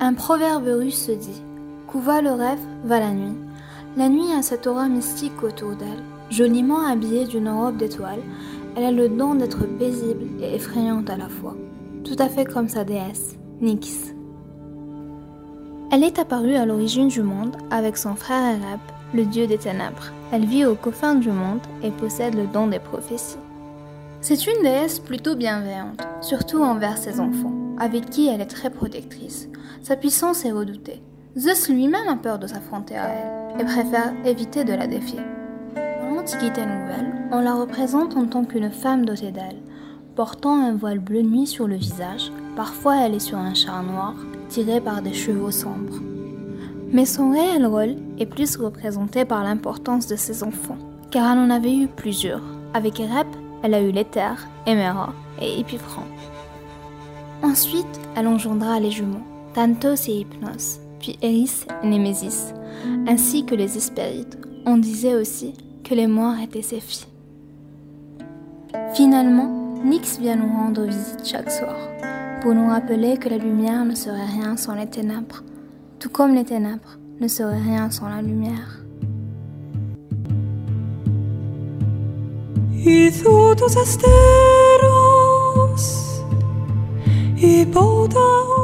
Un proverbe russe se dit Qu'où va le rêve, va la nuit. La nuit a cette aura mystique autour d'elle. Joliment habillée d'une robe d'étoiles, elle a le don d'être paisible et effrayante à la fois, tout à fait comme sa déesse, Nyx. Elle est apparue à l'origine du monde avec son frère Ereb, le dieu des ténèbres. Elle vit aux confins du monde et possède le don des prophéties. C'est une déesse plutôt bienveillante, surtout envers ses enfants, avec qui elle est très protectrice. Sa puissance est redoutée. Zeus lui-même a peur de s'affronter à elle et préfère éviter de la défier. Dans l'Antiquité nouvelle, on la représente en tant qu'une femme dotée d'elle, portant un voile bleu nuit sur le visage. Parfois, elle est sur un char noir, tiré par des chevaux sombres. Mais son réel rôle est plus représenté par l'importance de ses enfants, car elle en avait eu plusieurs. Avec Erep, elle a eu l'Éther, Emera et Epiphran. Ensuite, elle engendra les jumeaux, Tantos et Hypnos, puis Eris et Némésis, ainsi que les Hespérides. On disait aussi que les morts étaient ses filles. Finalement, Nyx vient nous rendre visite chaque soir, pour nous rappeler que la lumière ne serait rien sans les ténèbres, tout comme les ténèbres ne seraient rien sans la lumière. y todos asteros y bodas